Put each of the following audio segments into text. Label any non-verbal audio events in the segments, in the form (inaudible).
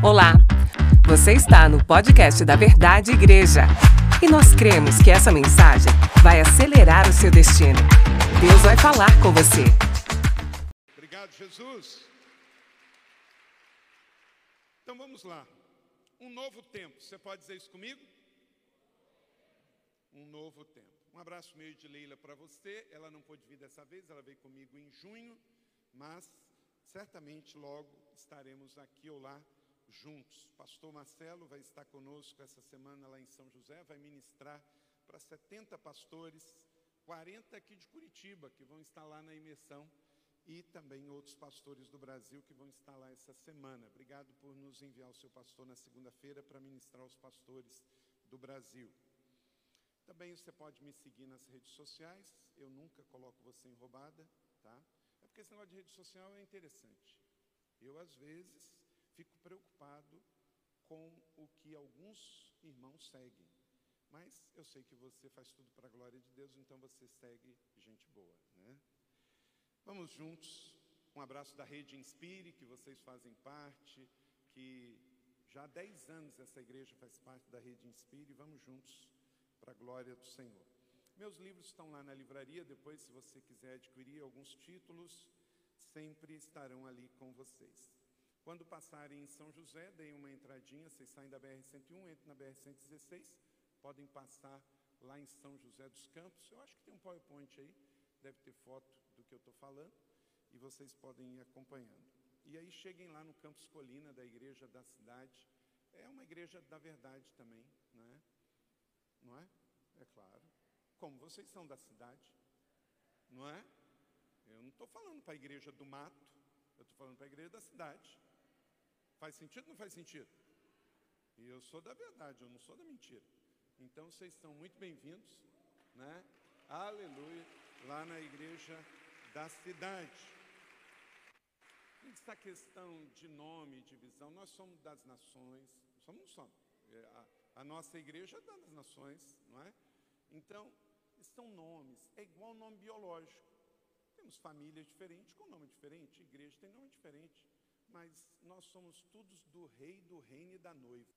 Olá, você está no podcast da Verdade Igreja e nós cremos que essa mensagem vai acelerar o seu destino. Deus vai falar com você. Obrigado, Jesus. Então vamos lá. Um novo tempo. Você pode dizer isso comigo? Um novo tempo. Um abraço meio de Leila para você. Ela não pôde vir dessa vez, ela veio comigo em junho, mas certamente logo estaremos aqui ou lá juntos. Pastor Marcelo vai estar conosco essa semana lá em São José, vai ministrar para 70 pastores, 40 aqui de Curitiba, que vão estar lá na imersão, e também outros pastores do Brasil que vão estar lá essa semana. Obrigado por nos enviar o seu pastor na segunda-feira para ministrar aos pastores do Brasil. Também você pode me seguir nas redes sociais, eu nunca coloco você em roubada, tá? É porque esse negócio de rede social é interessante. Eu, às vezes, fico preocupado com o que alguns irmãos seguem. Mas eu sei que você faz tudo para a glória de Deus, então você segue gente boa, né? Vamos juntos. Um abraço da Rede Inspire, que vocês fazem parte, que já há 10 anos essa igreja faz parte da Rede Inspire. Vamos juntos para a glória do Senhor. Meus livros estão lá na livraria, depois, se você quiser adquirir alguns títulos, sempre estarão ali com vocês. Quando passarem em São José, deem uma entradinha, vocês saem da BR-101, entram na BR-116, podem passar lá em São José dos Campos. Eu acho que tem um PowerPoint aí, deve ter foto do que eu estou falando, e vocês podem ir acompanhando. E aí cheguem lá no Campus Colina, da igreja da cidade. É uma igreja da verdade também, não é? Não é? É claro. Como vocês são da cidade, não é? Eu não estou falando para a igreja do mato, eu estou falando para a igreja da cidade. Faz sentido ou não faz sentido? E eu sou da verdade, eu não sou da mentira. Então vocês são muito bem-vindos, né? Aleluia, lá na igreja da cidade. Essa questão de nome, de visão, nós somos das nações, somos não somos. É, a, a nossa igreja é das nações, não é? Então, são nomes, é igual nome biológico. Temos famílias diferentes com nome diferente, igreja tem nome diferente mas nós somos todos do rei, do reino e da noiva.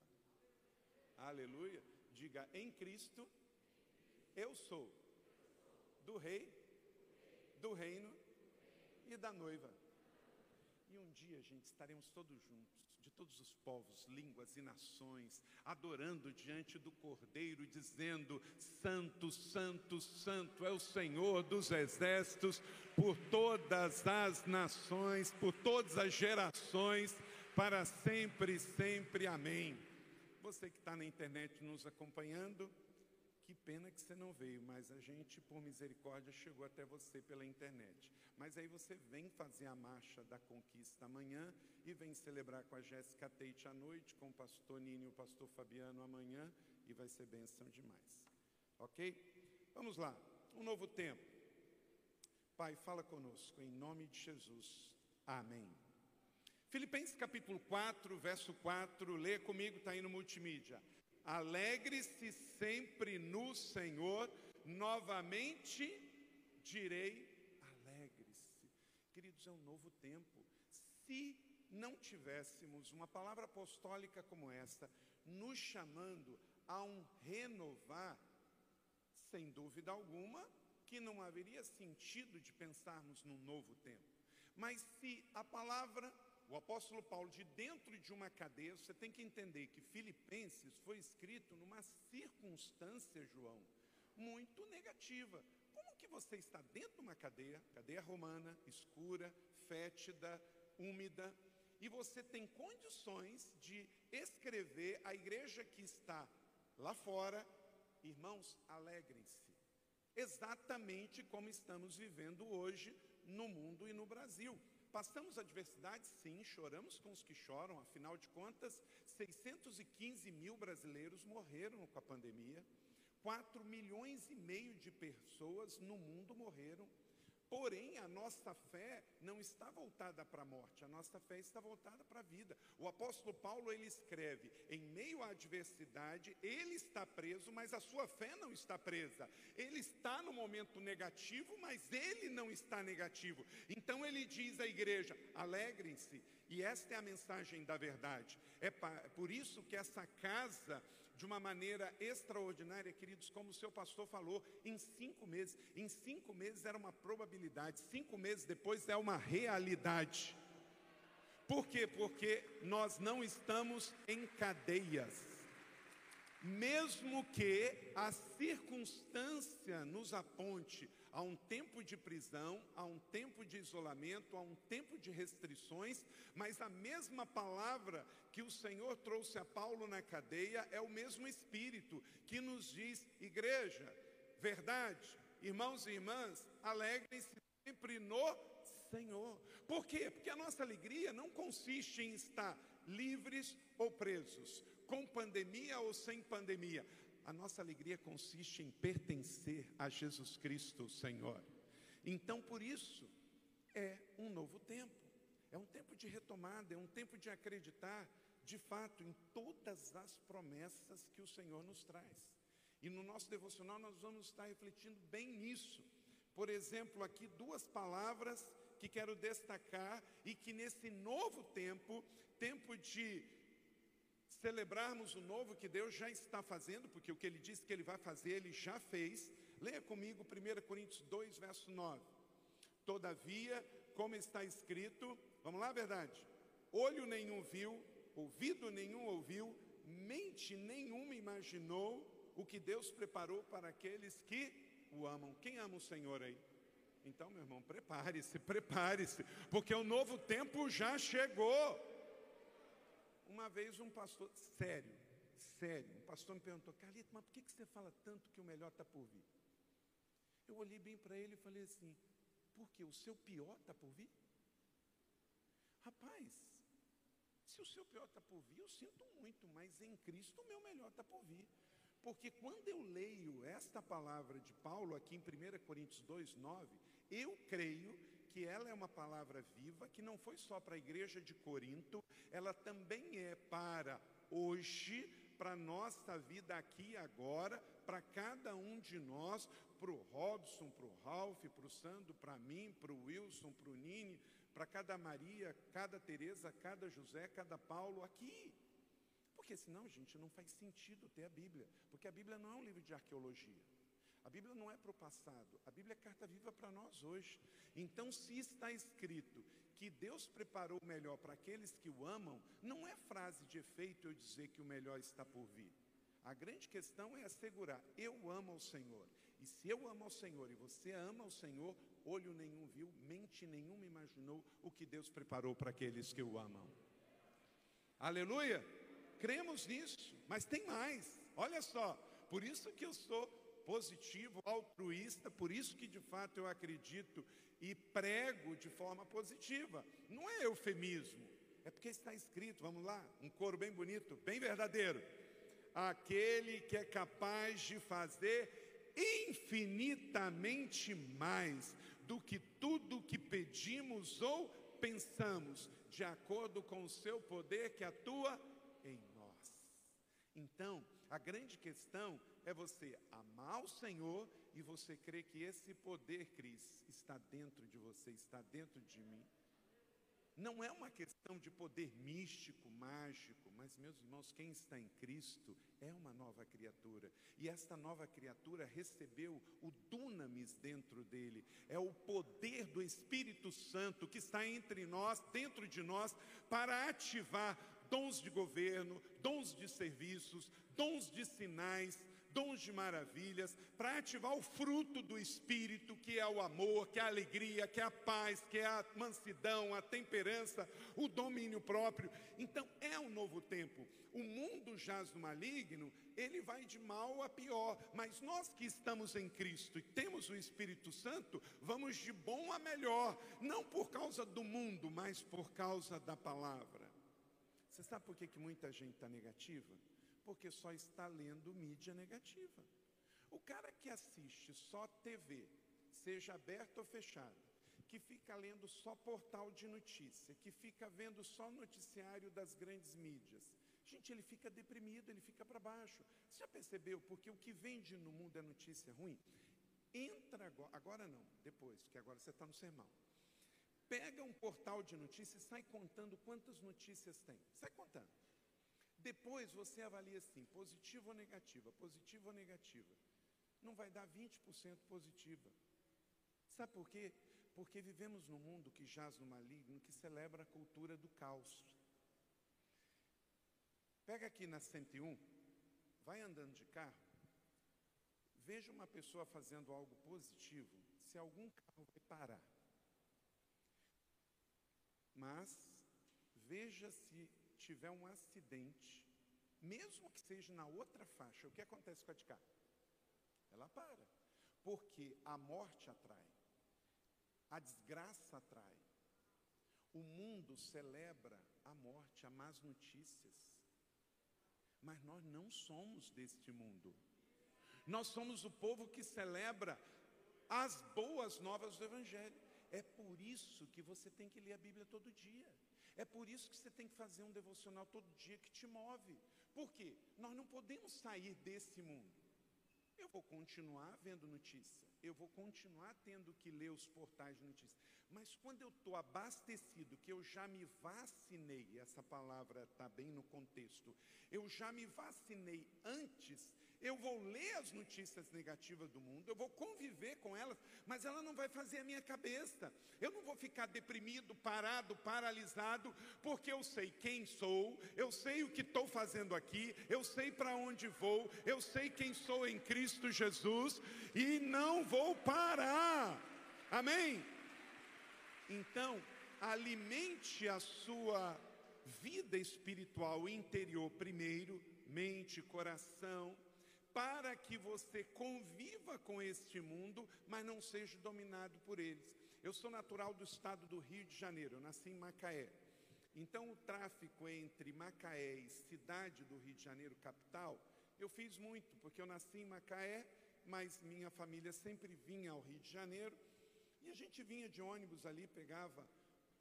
Aleluia. Diga, em Cristo, eu sou do rei, do reino e da noiva. E um dia, gente, estaremos todos juntos, todos os povos, línguas e nações, adorando diante do Cordeiro, dizendo: Santo, Santo, Santo é o Senhor dos exércitos, por todas as nações, por todas as gerações, para sempre, sempre. Amém. Você que está na internet nos acompanhando, que pena que você não veio, mas a gente, por misericórdia, chegou até você pela internet. Mas aí você vem fazer a marcha da conquista amanhã e vem celebrar com a Jéssica Teite à noite, com o pastor Nini e o pastor Fabiano amanhã, e vai ser bênção demais. Ok? Vamos lá. Um novo tempo. Pai, fala conosco, em nome de Jesus. Amém. Filipenses capítulo 4, verso 4, lê comigo, está aí no multimídia. Alegre-se sempre no Senhor, novamente direi Queridos, é um novo tempo. Se não tivéssemos uma palavra apostólica como esta, nos chamando a um renovar, sem dúvida alguma, que não haveria sentido de pensarmos num novo tempo. Mas se a palavra, o apóstolo Paulo, de dentro de uma cadeia, você tem que entender que Filipenses foi escrito numa circunstância, João, muito negativa que você está dentro de uma cadeia, cadeia romana, escura, fétida, úmida, e você tem condições de escrever a igreja que está lá fora, irmãos, alegrem-se. Exatamente como estamos vivendo hoje no mundo e no Brasil. Passamos adversidade, sim, choramos com os que choram, afinal de contas, 615 mil brasileiros morreram com a pandemia. 4 milhões e meio de pessoas no mundo morreram. Porém, a nossa fé não está voltada para a morte, a nossa fé está voltada para a vida. O apóstolo Paulo ele escreve: em meio à adversidade, ele está preso, mas a sua fé não está presa. Ele está no momento negativo, mas ele não está negativo. Então ele diz à igreja: alegrem-se. E esta é a mensagem da verdade. É por isso que essa casa de uma maneira extraordinária, queridos, como o seu pastor falou, em cinco meses. Em cinco meses era uma probabilidade, cinco meses depois é uma realidade. Por quê? Porque nós não estamos em cadeias. Mesmo que a circunstância nos aponte a um tempo de prisão, a um tempo de isolamento, a um tempo de restrições, mas a mesma palavra que o Senhor trouxe a Paulo na cadeia é o mesmo Espírito que nos diz, igreja, verdade, irmãos e irmãs, alegrem-se sempre no Senhor. Por quê? Porque a nossa alegria não consiste em estar livres ou presos, com pandemia ou sem pandemia a nossa alegria consiste em pertencer a Jesus Cristo, Senhor. Então, por isso, é um novo tempo. É um tempo de retomada, é um tempo de acreditar, de fato, em todas as promessas que o Senhor nos traz. E no nosso devocional nós vamos estar refletindo bem nisso. Por exemplo, aqui duas palavras que quero destacar e que nesse novo tempo, tempo de celebrarmos o novo que Deus já está fazendo, porque o que ele disse que ele vai fazer, ele já fez. Leia comigo 1 Coríntios 2, verso 9. Todavia, como está escrito, vamos lá, verdade? Olho nenhum viu, ouvido nenhum ouviu, mente nenhuma imaginou o que Deus preparou para aqueles que o amam. Quem ama o Senhor aí? Então, meu irmão, prepare-se, (laughs) prepare-se, porque o novo tempo já chegou. Uma vez um pastor, sério, sério, um pastor me perguntou, Carlito, mas por que você fala tanto que o melhor está por vir? Eu olhei bem para ele e falei assim, porque o seu pior está por vir? Rapaz, se o seu pior está por vir, eu sinto muito, mas em Cristo o meu melhor está por vir. Porque quando eu leio esta palavra de Paulo aqui em 1 Coríntios 2, 9, eu creio que ela é uma palavra viva, que não foi só para a igreja de Corinto, ela também é para hoje, para nossa vida aqui e agora, para cada um de nós, para o Robson, para o Ralph, para o Sandro, para mim, para o Wilson, para o Nini, para cada Maria, cada Teresa, cada José, cada Paulo aqui. Porque senão, gente, não faz sentido ter a Bíblia, porque a Bíblia não é um livro de arqueologia. A Bíblia não é para o passado, a Bíblia é carta viva para nós hoje. Então, se está escrito que Deus preparou o melhor para aqueles que o amam, não é frase de efeito eu dizer que o melhor está por vir. A grande questão é assegurar: eu amo ao Senhor. E se eu amo ao Senhor e você ama ao Senhor, olho nenhum viu, mente nenhuma imaginou o que Deus preparou para aqueles que o amam. Aleluia! Cremos nisso, mas tem mais. Olha só, por isso que eu sou positivo, altruísta, por isso que de fato eu acredito e prego de forma positiva. Não é eufemismo, é porque está escrito, vamos lá, um coro bem bonito, bem verdadeiro. Aquele que é capaz de fazer infinitamente mais do que tudo que pedimos ou pensamos, de acordo com o seu poder que atua em nós. Então, a grande questão é você amar o Senhor e você crer que esse poder, Cris, está dentro de você, está dentro de mim. Não é uma questão de poder místico, mágico, mas, meus irmãos, quem está em Cristo é uma nova criatura. E esta nova criatura recebeu o dunamis dentro dele. É o poder do Espírito Santo que está entre nós, dentro de nós, para ativar dons de governo, dons de serviços, dons de sinais, dons de maravilhas, para ativar o fruto do Espírito, que é o amor, que é a alegria, que é a paz, que é a mansidão, a temperança, o domínio próprio. Então é um novo tempo. O mundo jaz no maligno, ele vai de mal a pior, mas nós que estamos em Cristo e temos o Espírito Santo, vamos de bom a melhor, não por causa do mundo, mas por causa da palavra. Você sabe por que, que muita gente está negativa? porque só está lendo mídia negativa. O cara que assiste só TV, seja aberta ou fechada, que fica lendo só portal de notícia, que fica vendo só noticiário das grandes mídias, gente, ele fica deprimido, ele fica para baixo. Você já percebeu? Porque o que vende no mundo é notícia ruim. Entra agora, agora não, depois, que agora você está no sermão. Pega um portal de notícias e sai contando quantas notícias tem. Sai contando. Depois você avalia assim, positiva ou negativa, positiva ou negativa. Não vai dar 20% positiva. Sabe por quê? Porque vivemos num mundo que jaz no maligno, que celebra a cultura do caos. Pega aqui na 101, vai andando de carro, veja uma pessoa fazendo algo positivo, se algum carro vai parar. Mas veja se tiver um acidente, mesmo que seja na outra faixa, o que acontece com a de cá? Ela para. Porque a morte atrai, a desgraça atrai. O mundo celebra a morte, as más notícias. Mas nós não somos deste mundo. Nós somos o povo que celebra as boas novas do Evangelho. É por isso que você tem que ler a Bíblia todo dia. É por isso que você tem que fazer um devocional todo dia que te move. Por quê? Nós não podemos sair desse mundo. Eu vou continuar vendo notícia, eu vou continuar tendo que ler os portais de notícia. Mas quando eu estou abastecido, que eu já me vacinei, essa palavra está bem no contexto, eu já me vacinei antes eu vou ler as notícias negativas do mundo, eu vou conviver com elas, mas ela não vai fazer a minha cabeça. Eu não vou ficar deprimido, parado, paralisado, porque eu sei quem sou, eu sei o que estou fazendo aqui, eu sei para onde vou, eu sei quem sou em Cristo Jesus e não vou parar. Amém? Então, alimente a sua vida espiritual interior primeiro, mente, coração, para que você conviva com este mundo, mas não seja dominado por eles. Eu sou natural do estado do Rio de Janeiro, eu nasci em Macaé. Então, o tráfico entre Macaé e cidade do Rio de Janeiro, capital, eu fiz muito, porque eu nasci em Macaé, mas minha família sempre vinha ao Rio de Janeiro, e a gente vinha de ônibus ali, pegava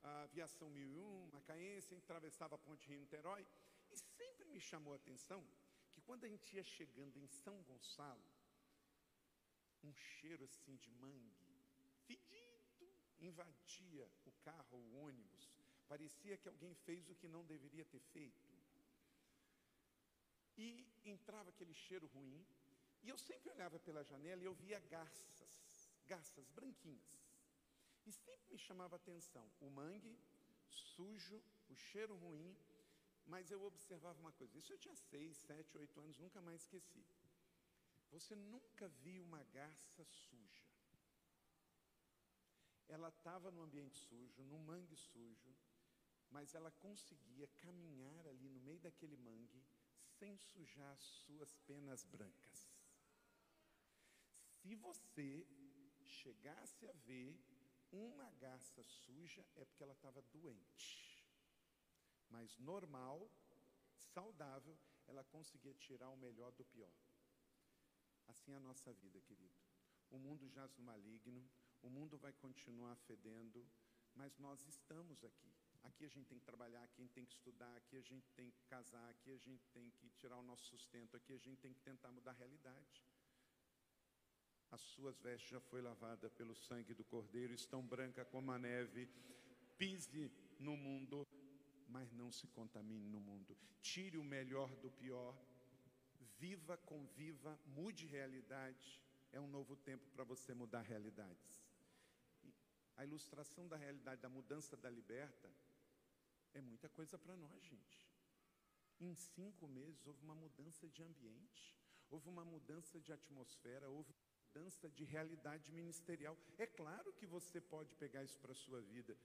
a aviação 1001, Macaense, atravessava a ponte Rio-Niterói, e sempre me chamou a atenção que quando a gente ia chegando em São Gonçalo, um cheiro assim de mangue, fedido, invadia o carro, o ônibus. Parecia que alguém fez o que não deveria ter feito. E entrava aquele cheiro ruim. E eu sempre olhava pela janela e eu via garças, garças branquinhas. E sempre me chamava a atenção o mangue sujo, o cheiro ruim mas eu observava uma coisa, isso eu tinha seis, sete, oito anos, nunca mais esqueci. Você nunca viu uma garça suja. Ela estava no ambiente sujo, no mangue sujo, mas ela conseguia caminhar ali no meio daquele mangue sem sujar suas penas brancas. Se você chegasse a ver uma garça suja, é porque ela estava doente mas normal, saudável, ela conseguia tirar o melhor do pior. Assim é a nossa vida, querido. O mundo jaz no maligno, o mundo vai continuar fedendo, mas nós estamos aqui. Aqui a gente tem que trabalhar, aqui a gente tem que estudar, aqui a gente tem que casar, aqui a gente tem que tirar o nosso sustento, aqui a gente tem que tentar mudar a realidade. As suas vestes já foi lavada pelo sangue do Cordeiro, estão brancas como a neve. Pise no mundo mas não se contamine no mundo. Tire o melhor do pior, viva, conviva, mude realidade. É um novo tempo para você mudar realidades. A ilustração da realidade da mudança da liberta é muita coisa para nós, gente. Em cinco meses houve uma mudança de ambiente, houve uma mudança de atmosfera, houve uma mudança de realidade ministerial. É claro que você pode pegar isso para a sua vida.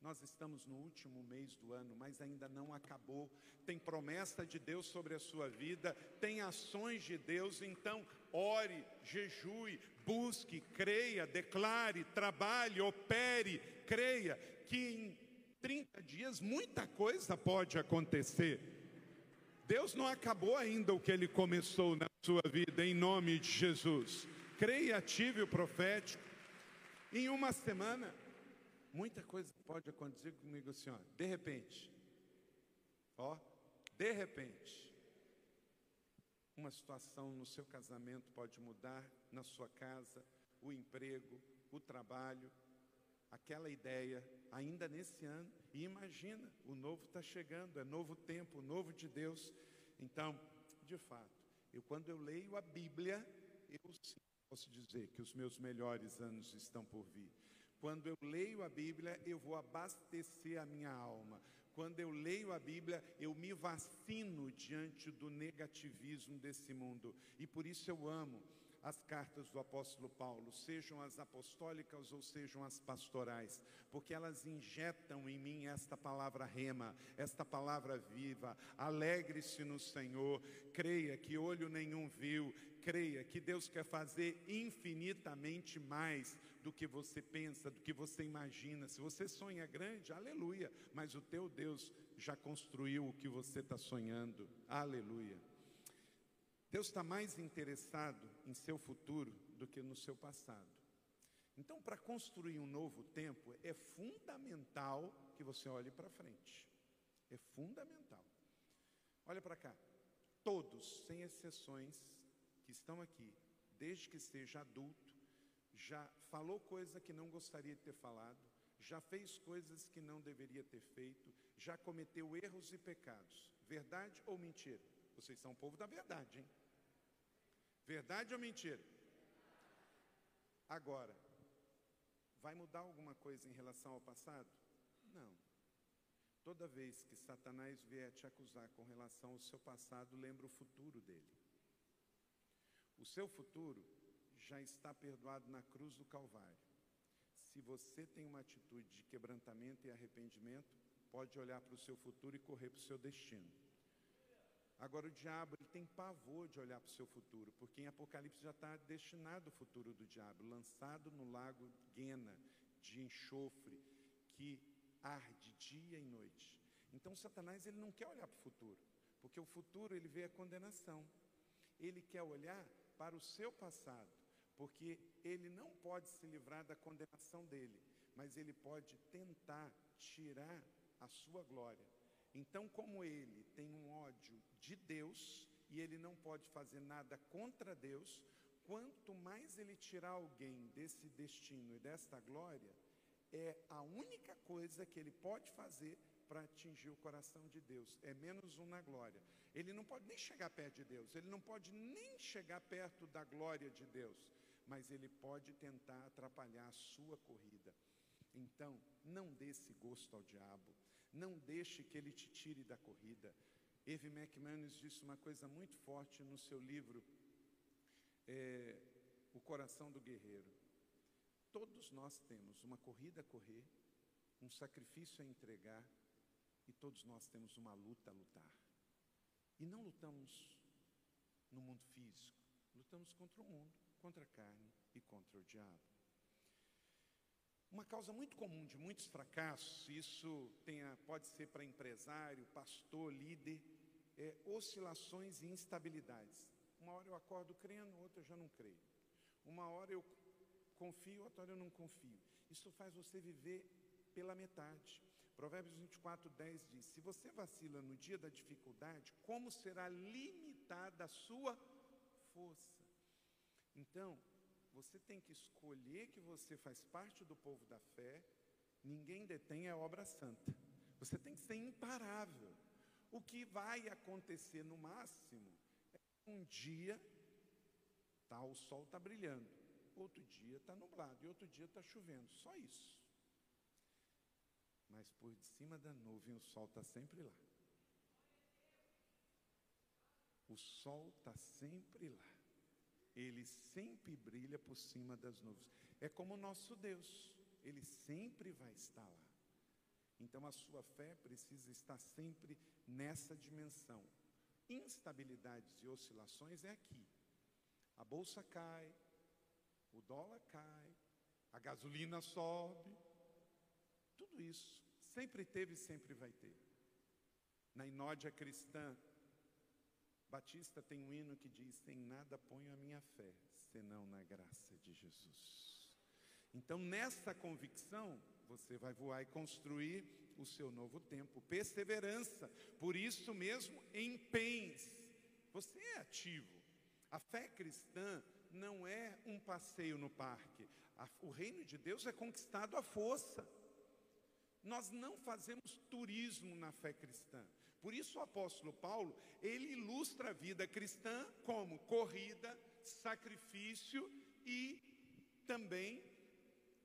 Nós estamos no último mês do ano, mas ainda não acabou. Tem promessa de Deus sobre a sua vida, tem ações de Deus, então ore, jejue, busque, creia, declare, trabalhe, opere, creia que em 30 dias muita coisa pode acontecer. Deus não acabou ainda o que ele começou na sua vida, em nome de Jesus. Creia, ative o profético. Em uma semana, muita coisa pode acontecer comigo assim, ó, de repente. Ó, de repente. Uma situação no seu casamento pode mudar, na sua casa, o emprego, o trabalho, aquela ideia, ainda nesse ano. E imagina, o novo está chegando, é novo tempo, novo de Deus. Então, de fato, eu quando eu leio a Bíblia, eu sim posso dizer que os meus melhores anos estão por vir. Quando eu leio a Bíblia, eu vou abastecer a minha alma. Quando eu leio a Bíblia, eu me vacino diante do negativismo desse mundo. E por isso eu amo as cartas do apóstolo Paulo, sejam as apostólicas ou sejam as pastorais, porque elas injetam em mim esta palavra rema, esta palavra viva. Alegre-se no Senhor, creia que olho nenhum viu, creia que Deus quer fazer infinitamente mais do que você pensa, do que você imagina. Se você sonha grande, aleluia, mas o teu Deus já construiu o que você está sonhando, aleluia. Deus está mais interessado em seu futuro do que no seu passado. Então, para construir um novo tempo, é fundamental que você olhe para frente. É fundamental. Olha para cá. Todos, sem exceções, que estão aqui, desde que seja adulto, já falou coisa que não gostaria de ter falado, já fez coisas que não deveria ter feito, já cometeu erros e pecados. Verdade ou mentira? Vocês são o povo da verdade, hein? Verdade ou mentira? Agora, vai mudar alguma coisa em relação ao passado? Não. Toda vez que Satanás vier te acusar com relação ao seu passado, lembra o futuro dele. O seu futuro já está perdoado na cruz do Calvário. Se você tem uma atitude de quebrantamento e arrependimento, pode olhar para o seu futuro e correr para o seu destino. Agora, o diabo ele tem pavor de olhar para o seu futuro, porque em Apocalipse já está destinado o futuro do diabo, lançado no lago Guena, de enxofre, que arde dia e noite. Então, Satanás ele não quer olhar para o futuro, porque o futuro ele vê a condenação. Ele quer olhar para o seu passado, porque ele não pode se livrar da condenação dele, mas ele pode tentar tirar a sua glória. Então, como ele tem um ódio de Deus e ele não pode fazer nada contra Deus, quanto mais ele tirar alguém desse destino e desta glória, é a única coisa que ele pode fazer para atingir o coração de Deus. É menos um na glória. Ele não pode nem chegar perto de Deus, ele não pode nem chegar perto da glória de Deus, mas ele pode tentar atrapalhar a sua corrida. Então, não dê esse gosto ao diabo. Não deixe que ele te tire da corrida. Eve McManus disse uma coisa muito forte no seu livro é, O Coração do Guerreiro. Todos nós temos uma corrida a correr, um sacrifício a entregar, e todos nós temos uma luta a lutar. E não lutamos no mundo físico, lutamos contra o mundo, contra a carne e contra o diabo. Uma causa muito comum de muitos fracassos, isso tenha, pode ser para empresário, pastor, líder, é oscilações e instabilidades. Uma hora eu acordo crendo, outra eu já não creio. Uma hora eu confio, outra hora eu não confio. Isso faz você viver pela metade. Provérbios 24, 10 diz: Se você vacila no dia da dificuldade, como será limitada a sua força? Então, você tem que escolher que você faz parte do povo da fé, ninguém detém a obra santa. Você tem que ser imparável. O que vai acontecer no máximo é um dia tá, o sol está brilhando, outro dia está nublado e outro dia está chovendo, só isso. Mas por cima da nuvem o sol está sempre lá. O sol está sempre lá. Ele sempre brilha por cima das nuvens. É como o nosso Deus, ele sempre vai estar lá. Então a sua fé precisa estar sempre nessa dimensão. Instabilidades e oscilações é aqui. A bolsa cai, o dólar cai, a gasolina sobe. Tudo isso sempre teve e sempre vai ter. Na inódia cristã, Batista tem um hino que diz: Sem nada ponho a minha fé, senão na graça de Jesus. Então, nessa convicção, você vai voar e construir o seu novo tempo. Perseverança, por isso mesmo, empenhe-se. Você é ativo. A fé cristã não é um passeio no parque. o reino de Deus é conquistado à força. Nós não fazemos turismo na fé cristã. Por isso o apóstolo Paulo, ele ilustra a vida cristã como corrida, sacrifício e também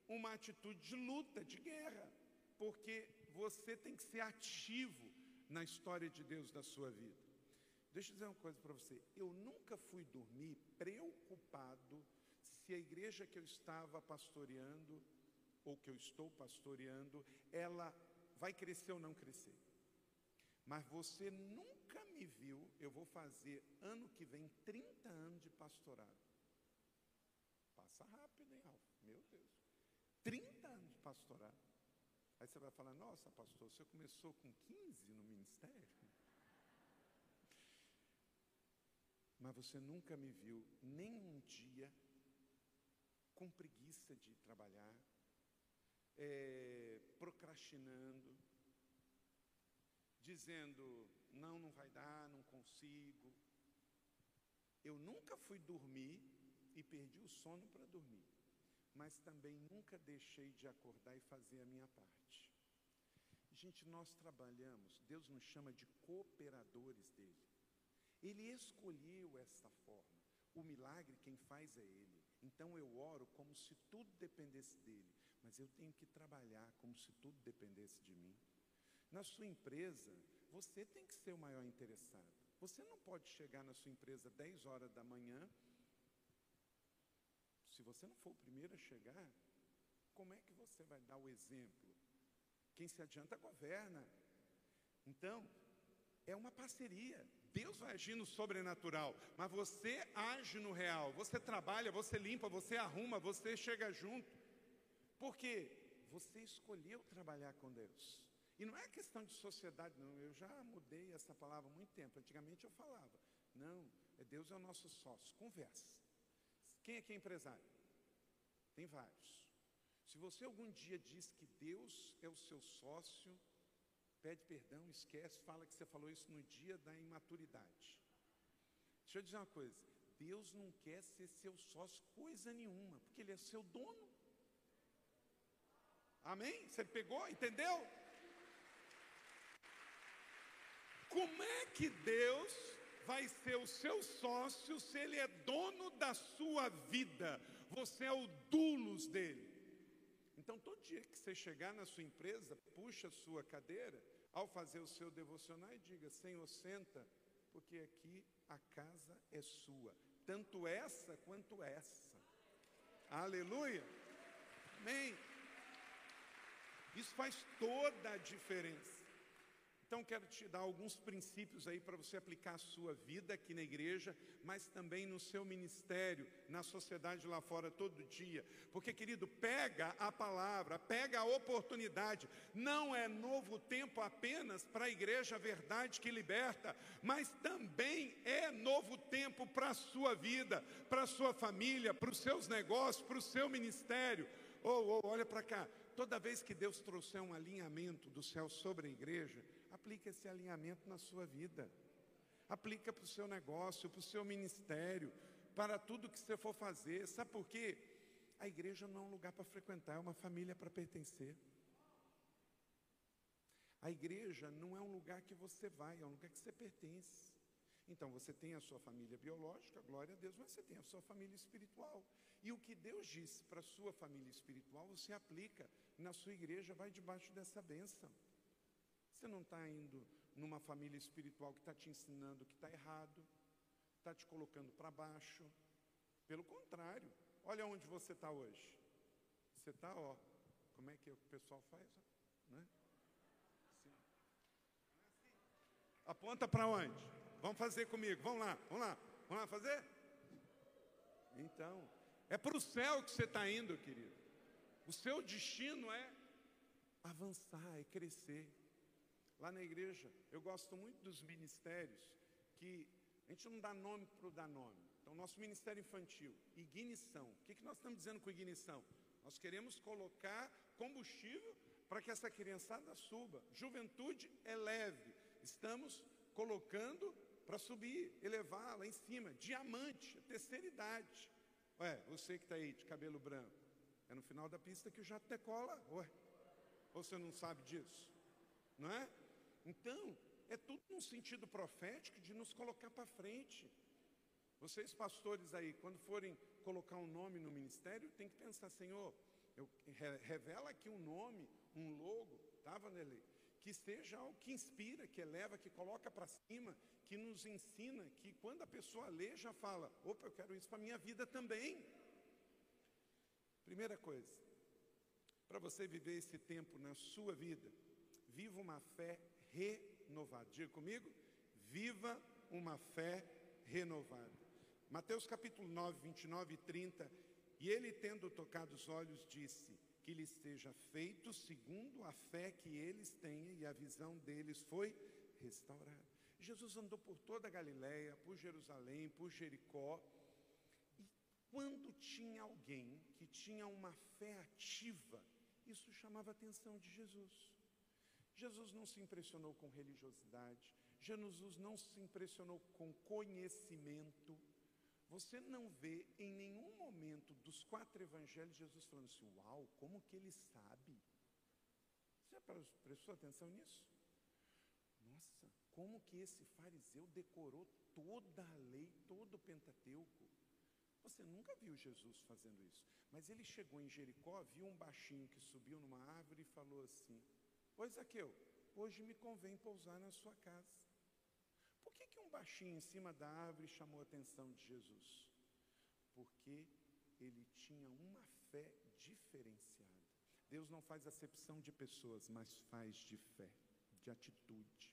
uma atitude de luta, de guerra, porque você tem que ser ativo na história de Deus da sua vida. Deixa eu dizer uma coisa para você. Eu nunca fui dormir preocupado se a igreja que eu estava pastoreando, ou que eu estou pastoreando, ela vai crescer ou não crescer. Mas você nunca me viu, eu vou fazer ano que vem 30 anos de pastorado. Passa rápido, hein, Ralf? Meu Deus. 30 anos de pastorado. Aí você vai falar, nossa, pastor, você começou com 15 no ministério? (laughs) Mas você nunca me viu nem um dia com preguiça de trabalhar, é, procrastinando, dizendo, não, não vai dar, não consigo. Eu nunca fui dormir e perdi o sono para dormir, mas também nunca deixei de acordar e fazer a minha parte. Gente, nós trabalhamos, Deus nos chama de cooperadores dele. Ele escolheu esta forma. O milagre quem faz é Ele. Então eu oro como se tudo dependesse dele, mas eu tenho que trabalhar como se tudo dependesse de mim. Na sua empresa, você tem que ser o maior interessado. Você não pode chegar na sua empresa 10 horas da manhã. Se você não for o primeiro a chegar, como é que você vai dar o exemplo? Quem se adianta governa. Então, é uma parceria. Deus vai agir no sobrenatural, mas você age no real. Você trabalha, você limpa, você arruma, você chega junto. Porque você escolheu trabalhar com Deus. E não é questão de sociedade, não. Eu já mudei essa palavra há muito tempo. Antigamente eu falava. Não, é Deus é o nosso sócio. Conversa. Quem é que é empresário? Tem vários. Se você algum dia diz que Deus é o seu sócio, pede perdão, esquece, fala que você falou isso no dia da imaturidade. Deixa eu dizer uma coisa: Deus não quer ser seu sócio coisa nenhuma, porque Ele é seu dono. Amém? Você pegou? Entendeu? Como é que Deus vai ser o seu sócio se Ele é dono da sua vida? Você é o dulos dele. Então, todo dia que você chegar na sua empresa, puxa a sua cadeira ao fazer o seu devocional e diga: Senhor, senta, porque aqui a casa é sua, tanto essa quanto essa. Aleluia. Amém. Isso faz toda a diferença. Então, quero te dar alguns princípios aí para você aplicar a sua vida aqui na igreja, mas também no seu ministério, na sociedade lá fora todo dia. Porque, querido, pega a palavra, pega a oportunidade. Não é novo tempo apenas para a igreja Verdade que liberta, mas também é novo tempo para a sua vida, para a sua família, para os seus negócios, para o seu ministério. Ou oh, oh, olha para cá. Toda vez que Deus trouxer um alinhamento do céu sobre a igreja, aplica esse alinhamento na sua vida. Aplica para o seu negócio, para o seu ministério, para tudo que você for fazer. Sabe por quê? A igreja não é um lugar para frequentar, é uma família para pertencer. A igreja não é um lugar que você vai, é um lugar que você pertence. Então você tem a sua família biológica, glória a Deus, mas você tem a sua família espiritual. E o que Deus disse para a sua família espiritual, você aplica na sua igreja, vai debaixo dessa bênção. Você não está indo numa família espiritual que está te ensinando que está errado, está te colocando para baixo. Pelo contrário, olha onde você está hoje. Você está, ó, como é que o pessoal faz? Né? Assim. Aponta para onde? Vamos fazer comigo, vamos lá, vamos lá, vamos lá fazer? Então, é para o céu que você está indo, querido. O seu destino é avançar, é crescer. Lá na igreja, eu gosto muito dos ministérios que a gente não dá nome para dar nome. Então, nosso ministério infantil, ignição. O que, que nós estamos dizendo com ignição? Nós queremos colocar combustível para que essa criançada suba. Juventude é leve. Estamos colocando para subir, elevar lá em cima. Diamante, terceira idade. Ué, você que está aí de cabelo branco, é no final da pista que o jato decola. Ué, ou você não sabe disso? Não é? Então, é tudo num sentido profético de nos colocar para frente. Vocês, pastores aí, quando forem colocar um nome no ministério, tem que pensar, Senhor, eu, revela aqui um nome, um logo, tá, Vanderlei? Que seja algo que inspira, que eleva, que coloca para cima, que nos ensina, que quando a pessoa lê, já fala: opa, eu quero isso para minha vida também. Primeira coisa, para você viver esse tempo na sua vida, viva uma fé renovada. Diga comigo, viva uma fé renovada. Mateus capítulo 9, 29 e 30. E ele, tendo tocado os olhos, disse: Que lhes seja feito segundo a fé que eles têm, e a visão deles foi restaurada. Jesus andou por toda a Galiléia, por Jerusalém, por Jericó. E quando tinha alguém que tinha uma fé ativa, isso chamava a atenção de Jesus. Jesus não se impressionou com religiosidade, Jesus não se impressionou com conhecimento. Você não vê em nenhum momento dos quatro evangelhos Jesus falando assim: Uau, como que ele sabe? Você prestou atenção nisso? Nossa, como que esse fariseu decorou toda a lei, todo o Pentateuco? Você nunca viu Jesus fazendo isso. Mas ele chegou em Jericó, viu um baixinho que subiu numa árvore e falou assim: Pois Zaqueu, hoje me convém pousar na sua casa. Por que, que um baixinho em cima da árvore chamou a atenção de Jesus? Porque ele tinha uma fé diferenciada. Deus não faz acepção de pessoas, mas faz de fé, de atitude.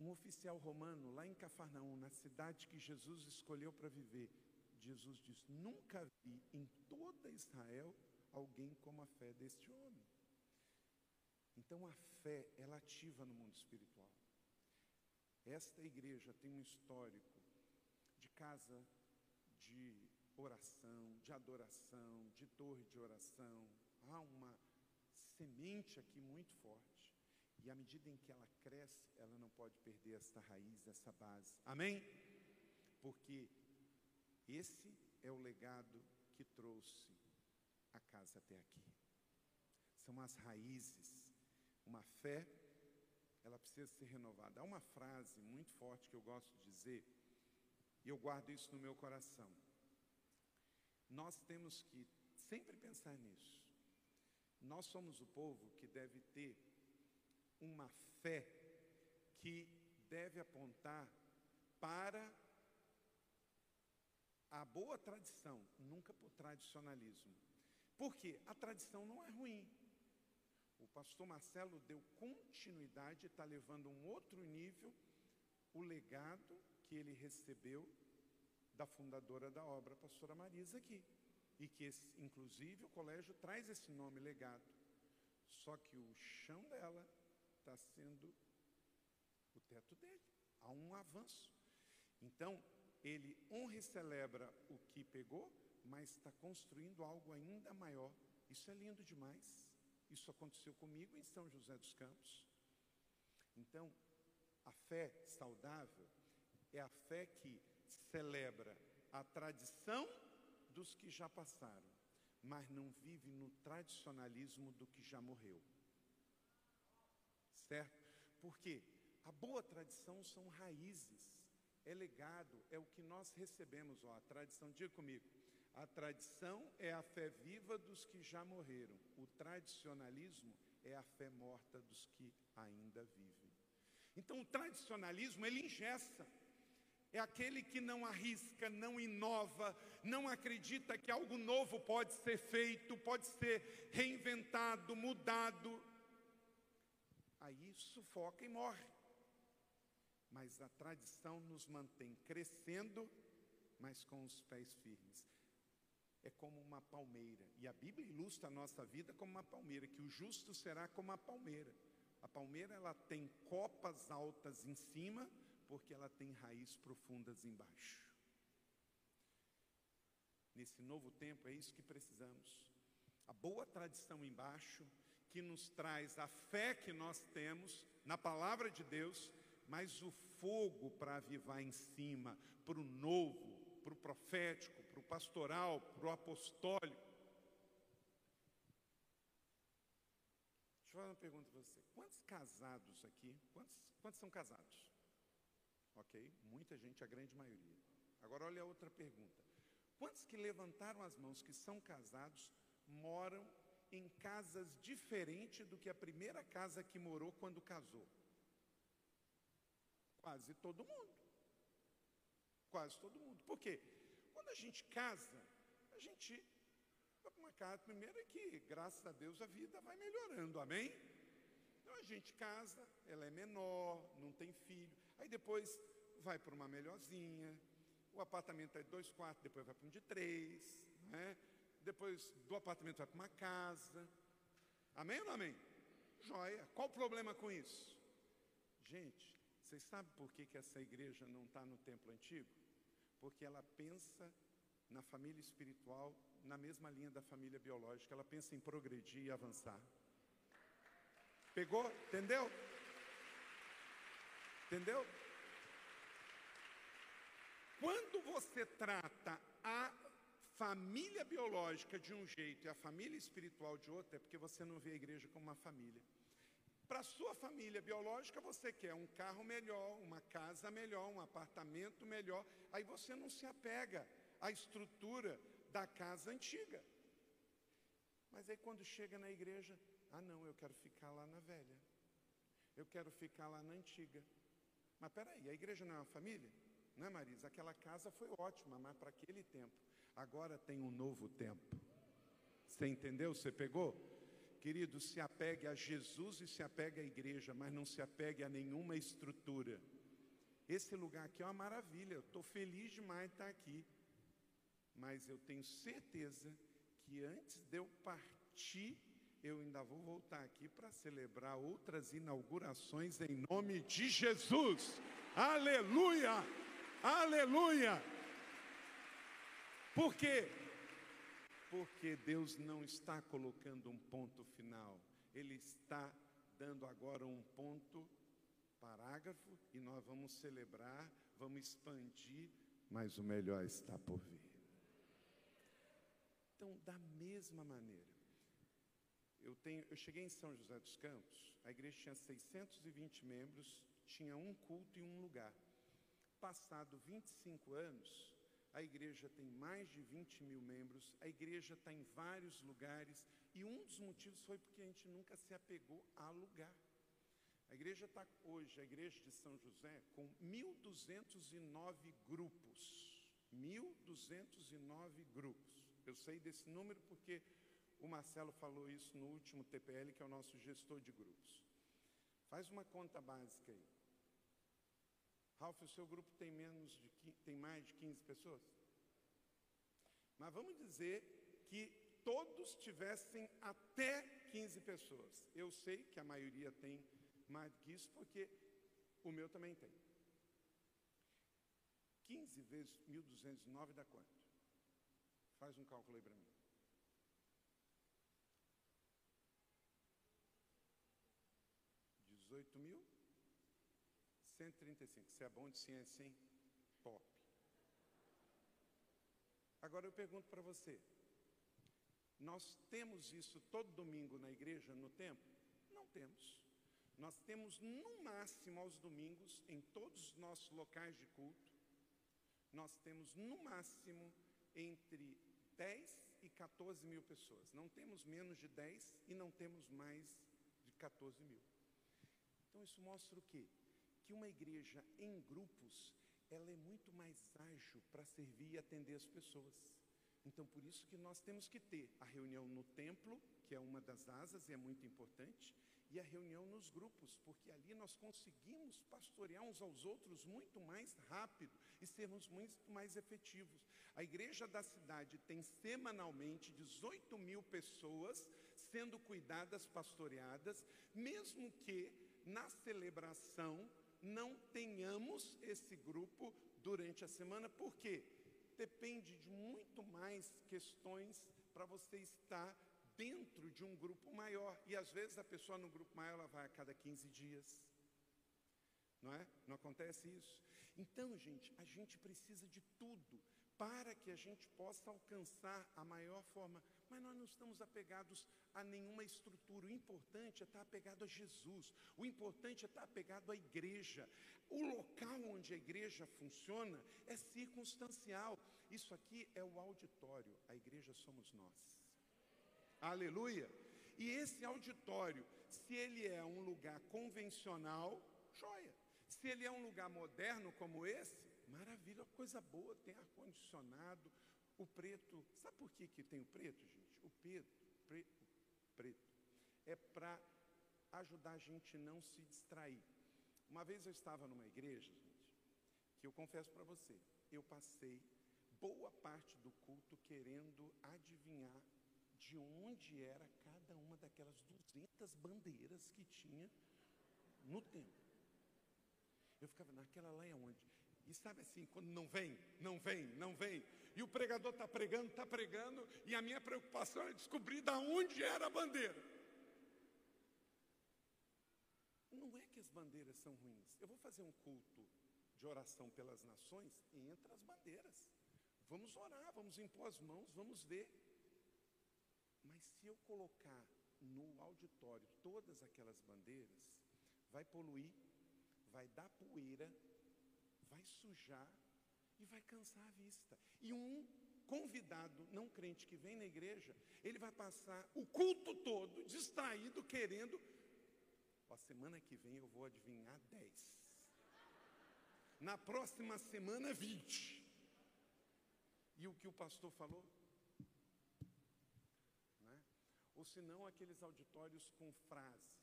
Um oficial romano, lá em Cafarnaum, na cidade que Jesus escolheu para viver, Jesus diz: Nunca vi em toda Israel alguém como a fé deste homem. Então a fé, ela ativa no mundo espiritual. Esta igreja tem um histórico de casa de oração, de adoração, de torre de oração. Há uma semente aqui muito forte. E à medida em que ela cresce, ela não pode perder esta raiz, essa base. Amém? Porque esse é o legado que trouxe a casa até aqui. São as raízes, uma fé ela precisa ser renovada. Há uma frase muito forte que eu gosto de dizer, e eu guardo isso no meu coração. Nós temos que sempre pensar nisso. Nós somos o povo que deve ter uma fé que deve apontar para a boa tradição, nunca para o tradicionalismo. Porque a tradição não é ruim. O pastor Marcelo deu continuidade, está levando um outro nível o legado que ele recebeu da fundadora da obra, a pastora Marisa, aqui. E que, esse, inclusive, o colégio traz esse nome legado. Só que o chão dela está sendo o teto dele. Há um avanço. Então, ele honra e celebra o que pegou, mas está construindo algo ainda maior. Isso é lindo demais. Isso aconteceu comigo em São José dos Campos. Então, a fé saudável é a fé que celebra a tradição dos que já passaram, mas não vive no tradicionalismo do que já morreu. Certo? Porque a boa tradição são raízes, é legado, é o que nós recebemos. Ó, a tradição, diga comigo, a tradição é a fé viva dos que já morreram. O tradicionalismo é a fé morta dos que ainda vivem. Então, o tradicionalismo, ele ingessa. É aquele que não arrisca, não inova, não acredita que algo novo pode ser feito, pode ser reinventado, mudado. Aí sufoca e morre. Mas a tradição nos mantém crescendo, mas com os pés firmes é como uma palmeira. E a Bíblia ilustra a nossa vida como uma palmeira, que o justo será como a palmeira. A palmeira ela tem copas altas em cima, porque ela tem raízes profundas embaixo. Nesse novo tempo é isso que precisamos. A boa tradição embaixo, que nos traz a fé que nós temos na palavra de Deus, mas o fogo para avivar em cima, para o novo, para o profético, pastoral, para o apostólico. Deixa eu fazer uma pergunta para você. Quantos casados aqui? Quantos, quantos são casados? Ok, muita gente, a grande maioria. Agora olha a outra pergunta. Quantos que levantaram as mãos que são casados moram em casas diferentes do que a primeira casa que morou quando casou? Quase todo mundo. Quase todo mundo. Por quê? Quando a gente casa, a gente vai para uma casa primeiro é que, graças a Deus, a vida vai melhorando, amém? Então a gente casa, ela é menor, não tem filho. Aí depois vai para uma melhorzinha, o apartamento é de dois quartos, depois vai para um de três, né? depois do apartamento vai para uma casa. Amém ou não amém? Joia. Qual o problema com isso? Gente, vocês sabem por que, que essa igreja não está no templo antigo? Porque ela pensa na família espiritual na mesma linha da família biológica. Ela pensa em progredir e avançar. Pegou? Entendeu? Entendeu? Quando você trata a família biológica de um jeito e a família espiritual de outro, é porque você não vê a igreja como uma família. Para sua família biológica, você quer um carro melhor, uma casa melhor, um apartamento melhor. Aí você não se apega à estrutura da casa antiga. Mas aí quando chega na igreja, ah não, eu quero ficar lá na velha. Eu quero ficar lá na antiga. Mas peraí, a igreja não é uma família? Não é, Marisa? Aquela casa foi ótima, mas para aquele tempo. Agora tem um novo tempo. Você entendeu? Você pegou? Querido, se apegue a Jesus e se apegue à igreja, mas não se apegue a nenhuma estrutura. Esse lugar aqui é uma maravilha, eu estou feliz demais de estar aqui. Mas eu tenho certeza que antes de eu partir, eu ainda vou voltar aqui para celebrar outras inaugurações em nome de Jesus. Aleluia! Aleluia! Por quê? Porque Deus não está colocando um ponto final, Ele está dando agora um ponto parágrafo e nós vamos celebrar, vamos expandir, mas o melhor está por vir. Então, da mesma maneira, eu, tenho, eu cheguei em São José dos Campos, a igreja tinha 620 membros, tinha um culto e um lugar. Passado 25 anos, a igreja tem mais de 20 mil membros, a igreja está em vários lugares, e um dos motivos foi porque a gente nunca se apegou a lugar. A igreja está hoje, a igreja de São José, com 1.209 grupos. 1.209 grupos. Eu sei desse número porque o Marcelo falou isso no último TPL, que é o nosso gestor de grupos. Faz uma conta básica aí. Ralf, o seu grupo tem menos de tem mais de 15 pessoas? Mas vamos dizer que todos tivessem até 15 pessoas. Eu sei que a maioria tem mais do que isso, porque o meu também tem. 15 vezes 1.209 dá quanto? Faz um cálculo aí para mim. Dezoito mil? 135. Você é bom de ciência, hein? Top. Agora eu pergunto para você. Nós temos isso todo domingo na igreja, no templo? Não temos. Nós temos no máximo aos domingos, em todos os nossos locais de culto, nós temos no máximo entre 10 e 14 mil pessoas. Não temos menos de 10 e não temos mais de 14 mil. Então isso mostra o quê? Que uma igreja em grupos, ela é muito mais ágil para servir e atender as pessoas. Então por isso que nós temos que ter a reunião no templo, que é uma das asas e é muito importante, e a reunião nos grupos, porque ali nós conseguimos pastorear uns aos outros muito mais rápido e sermos muito mais efetivos. A igreja da cidade tem semanalmente 18 mil pessoas sendo cuidadas, pastoreadas, mesmo que na celebração não tenhamos esse grupo durante a semana, por quê? depende de muito mais questões para você estar dentro de um grupo maior. E às vezes a pessoa no grupo maior ela vai a cada 15 dias. Não é? Não acontece isso? Então, gente, a gente precisa de tudo para que a gente possa alcançar a maior forma. Mas nós não estamos apegados a nenhuma estrutura. O importante é estar apegado a Jesus. O importante é estar apegado à igreja. O local onde a igreja funciona é circunstancial. Isso aqui é o auditório. A igreja somos nós. Aleluia. E esse auditório, se ele é um lugar convencional, joia. Se ele é um lugar moderno como esse, Maravilha, coisa boa, tem ar-condicionado. O preto, sabe por que, que tem o preto, gente? O preto, preto, preto é para ajudar a gente não se distrair. Uma vez eu estava numa igreja, gente, que eu confesso para você, eu passei boa parte do culto querendo adivinhar de onde era cada uma daquelas 200 bandeiras que tinha no templo. Eu ficava, naquela lá é onde? E sabe assim, quando não vem, não vem, não vem. E o pregador está pregando, está pregando, e a minha preocupação é descobrir de onde era a bandeira. Não é que as bandeiras são ruins. Eu vou fazer um culto de oração pelas nações, entra as bandeiras. Vamos orar, vamos impor as mãos, vamos ver. Mas se eu colocar no auditório todas aquelas bandeiras, vai poluir, vai dar poeira, vai sujar e vai cansar a vista. E um convidado não crente que vem na igreja, ele vai passar o culto todo distraído, querendo. A semana que vem eu vou adivinhar 10. Na próxima semana, 20. E o que o pastor falou? Né? Ou se não, aqueles auditórios com frases.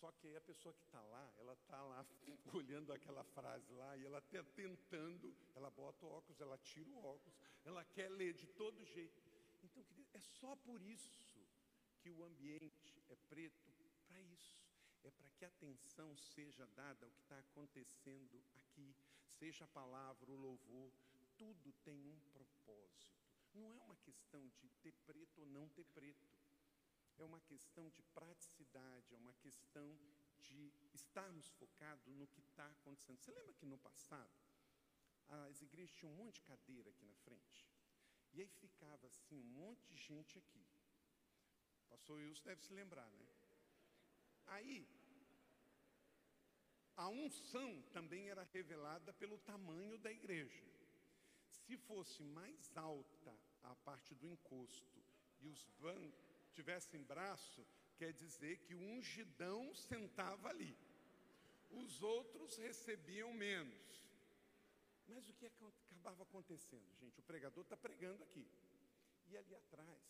Só que aí a pessoa que está lá, ela está lá (laughs) olhando aquela frase lá e ela está tentando, ela bota o óculos, ela tira o óculos, ela quer ler de todo jeito. Então, querido, é só por isso que o ambiente é preto para isso. É para que a atenção seja dada ao que está acontecendo aqui, seja a palavra, o louvor, tudo tem um propósito. Não é uma questão de ter preto ou não ter preto é uma questão de praticidade, é uma questão de estarmos focados no que está acontecendo. Você lembra que no passado, as igrejas tinham um monte de cadeira aqui na frente? E aí ficava assim, um monte de gente aqui. Pastor Wilson deve se lembrar, né? Aí, a unção também era revelada pelo tamanho da igreja. Se fosse mais alta a parte do encosto e os bancos, tivessem braço, quer dizer que o ungidão sentava ali. Os outros recebiam menos. Mas o que acabava acontecendo, gente? O pregador está pregando aqui. E ali atrás,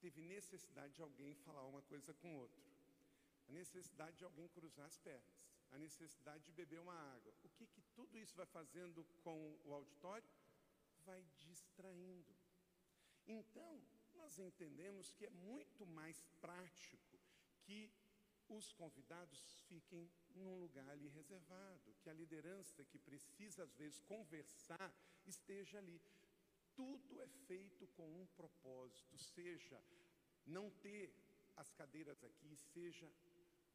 teve necessidade de alguém falar uma coisa com o outro. A necessidade de alguém cruzar as pernas. A necessidade de beber uma água. O que, que tudo isso vai fazendo com o auditório? Vai distraindo. Então, nós entendemos que é muito mais prático que os convidados fiquem num lugar ali reservado, que a liderança que precisa às vezes conversar esteja ali. Tudo é feito com um propósito, seja não ter as cadeiras aqui, seja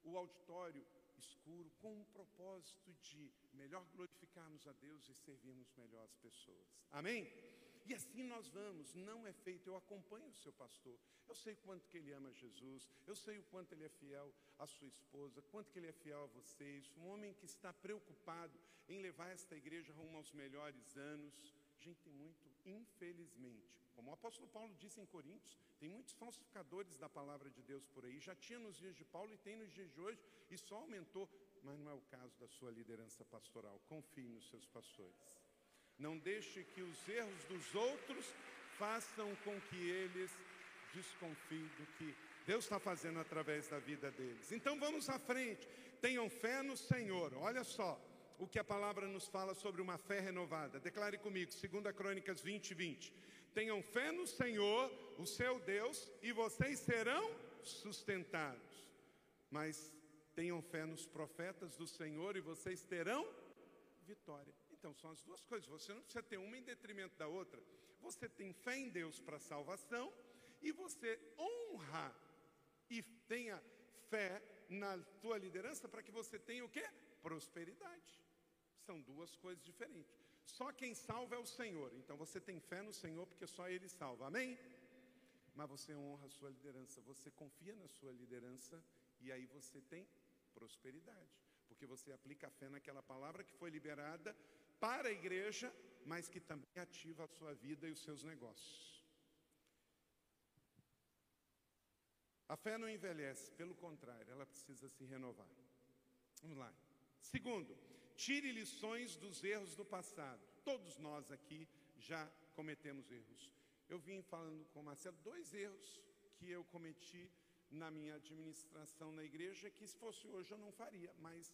o auditório escuro, com um propósito de melhor glorificarmos a Deus e servirmos melhor as pessoas. Amém? E assim nós vamos, não é feito. Eu acompanho o seu pastor. Eu sei quanto que ele ama Jesus, eu sei o quanto ele é fiel à sua esposa, quanto que ele é fiel a vocês. Um homem que está preocupado em levar esta igreja rumo aos melhores anos. Gente, tem muito, infelizmente, como o apóstolo Paulo disse em Coríntios, tem muitos falsificadores da palavra de Deus por aí. Já tinha nos dias de Paulo e tem nos dias de hoje, e só aumentou. Mas não é o caso da sua liderança pastoral. Confie nos seus pastores. Não deixe que os erros dos outros façam com que eles desconfiem do que Deus está fazendo através da vida deles. Então vamos à frente. Tenham fé no Senhor. Olha só o que a palavra nos fala sobre uma fé renovada. Declare comigo, 2 Crônicas 20, 20. Tenham fé no Senhor, o seu Deus, e vocês serão sustentados. Mas tenham fé nos profetas do Senhor e vocês terão vitória. Então são as duas coisas. Você não precisa ter uma em detrimento da outra. Você tem fé em Deus para salvação e você honra e tenha fé na tua liderança para que você tenha o quê? Prosperidade. São duas coisas diferentes. Só quem salva é o Senhor. Então você tem fé no Senhor porque só Ele salva. Amém? Mas você honra a sua liderança, você confia na sua liderança e aí você tem prosperidade. Porque você aplica a fé naquela palavra que foi liberada para a igreja, mas que também ativa a sua vida e os seus negócios. A fé não envelhece, pelo contrário, ela precisa se renovar. Vamos lá. Segundo, tire lições dos erros do passado. Todos nós aqui já cometemos erros. Eu vim falando com o Marcelo dois erros que eu cometi na minha administração na igreja que se fosse hoje eu não faria, mas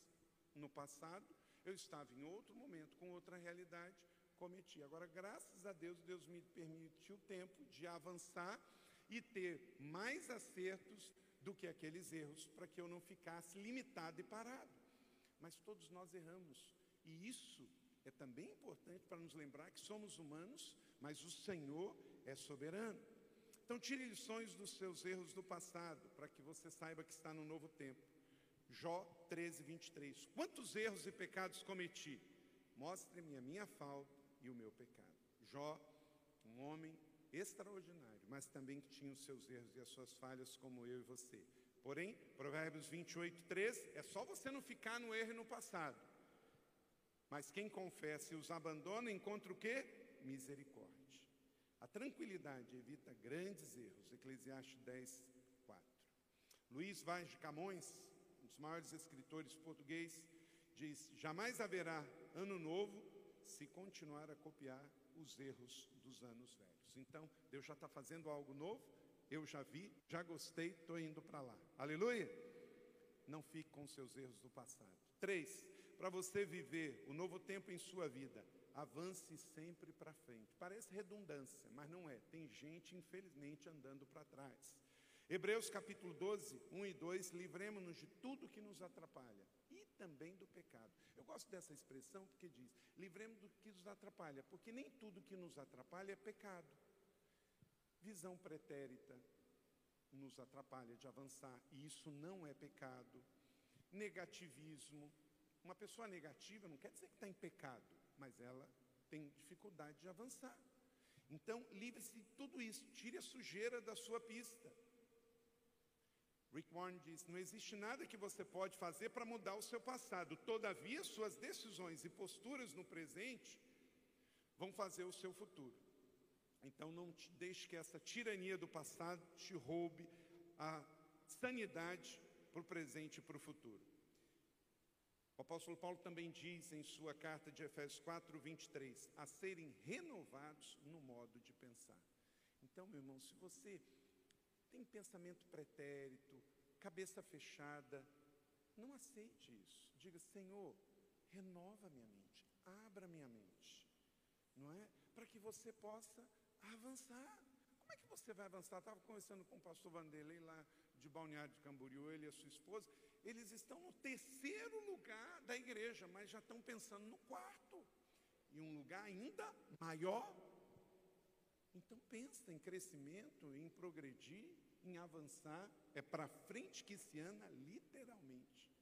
no passado eu estava em outro momento, com outra realidade, cometi. Agora, graças a Deus, Deus me permitiu o tempo de avançar e ter mais acertos do que aqueles erros, para que eu não ficasse limitado e parado. Mas todos nós erramos, e isso é também importante para nos lembrar que somos humanos, mas o Senhor é soberano. Então, tire lições dos seus erros do passado, para que você saiba que está no novo tempo. Jó 13, 23. Quantos erros e pecados cometi? Mostre-me a minha falta e o meu pecado. Jó, um homem extraordinário, mas também que tinha os seus erros e as suas falhas, como eu e você. Porém, Provérbios 28, 13, é só você não ficar no erro e no passado. Mas quem confessa e os abandona encontra o quê? Misericórdia. A tranquilidade evita grandes erros. Eclesiastes 10, 4. Luiz Vaz de Camões, dos maiores escritores português, diz: jamais haverá ano novo se continuar a copiar os erros dos anos velhos. Então, Deus já está fazendo algo novo, eu já vi, já gostei, estou indo para lá. Aleluia! Não fique com seus erros do passado. Três, para você viver o novo tempo em sua vida, avance sempre para frente. Parece redundância, mas não é. Tem gente, infelizmente, andando para trás. Hebreus capítulo 12, 1 e 2, livremos-nos de tudo que nos atrapalha e também do pecado. Eu gosto dessa expressão porque diz, livremos do que nos atrapalha, porque nem tudo que nos atrapalha é pecado. Visão pretérita nos atrapalha de avançar, e isso não é pecado. Negativismo. Uma pessoa negativa não quer dizer que está em pecado, mas ela tem dificuldade de avançar. Então, livre-se de tudo isso, tire a sujeira da sua pista. Rick Warren diz: não existe nada que você pode fazer para mudar o seu passado, todavia, suas decisões e posturas no presente vão fazer o seu futuro. Então, não deixe que essa tirania do passado te roube a sanidade para o presente e para o futuro. O apóstolo Paulo também diz em sua carta de Efésios 4, 23, a serem renovados no modo de pensar. Então, meu irmão, se você tem pensamento pretérito, cabeça fechada. Não aceite isso. Diga, Senhor, renova minha mente, abra minha mente, não é? Para que você possa avançar. Como é que você vai avançar? Estava conversando com o pastor Vanderlei lá de Balneário de Camboriú, ele e a sua esposa. Eles estão no terceiro lugar da igreja, mas já estão pensando no quarto. E um lugar ainda maior. Então pensa em crescimento, em progredir em avançar, é para frente que se anda literalmente.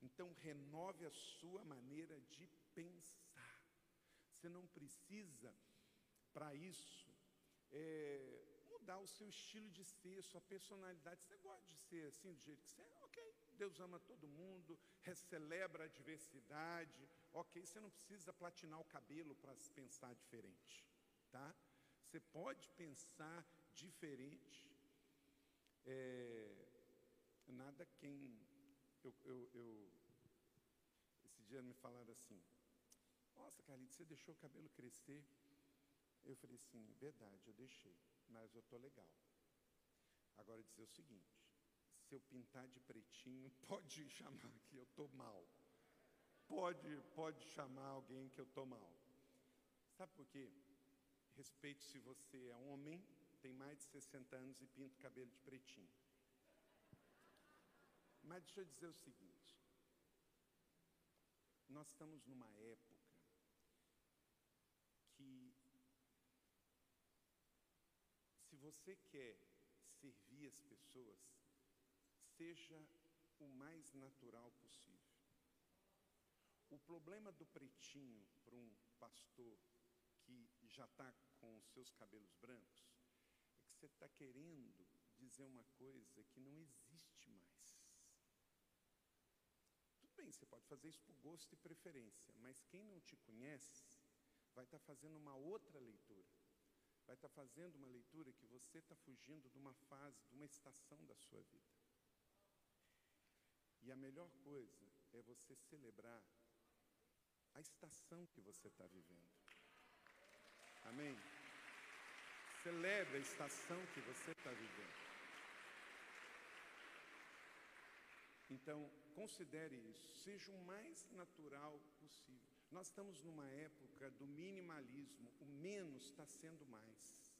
Então, renove a sua maneira de pensar. Você não precisa, para isso, é, mudar o seu estilo de ser, sua personalidade. Você gosta de ser assim, do jeito que você é? Ok. Deus ama todo mundo, celebra a diversidade. Ok, você não precisa platinar o cabelo para pensar diferente. Tá? Você pode pensar diferente é, nada quem. Eu, eu, eu, esse dia me falaram assim: Nossa, Carlito, você deixou o cabelo crescer? Eu falei assim: Verdade, eu deixei, mas eu estou legal. Agora dizer o seguinte: se eu pintar de pretinho, (laughs) pode chamar que eu estou mal. Pode, pode chamar alguém que eu estou mal. Sabe por quê? Respeito se você é homem tenho mais de 60 anos e pinto cabelo de pretinho. Mas deixa eu dizer o seguinte: nós estamos numa época que, se você quer servir as pessoas, seja o mais natural possível. O problema do pretinho para um pastor que já está com seus cabelos brancos você está querendo dizer uma coisa que não existe mais. Tudo bem, você pode fazer isso por gosto e preferência, mas quem não te conhece vai estar tá fazendo uma outra leitura. Vai estar tá fazendo uma leitura que você está fugindo de uma fase, de uma estação da sua vida. E a melhor coisa é você celebrar a estação que você está vivendo. Amém? Celebre a estação que você está vivendo. Então, considere isso, seja o mais natural possível. Nós estamos numa época do minimalismo, o menos está sendo mais.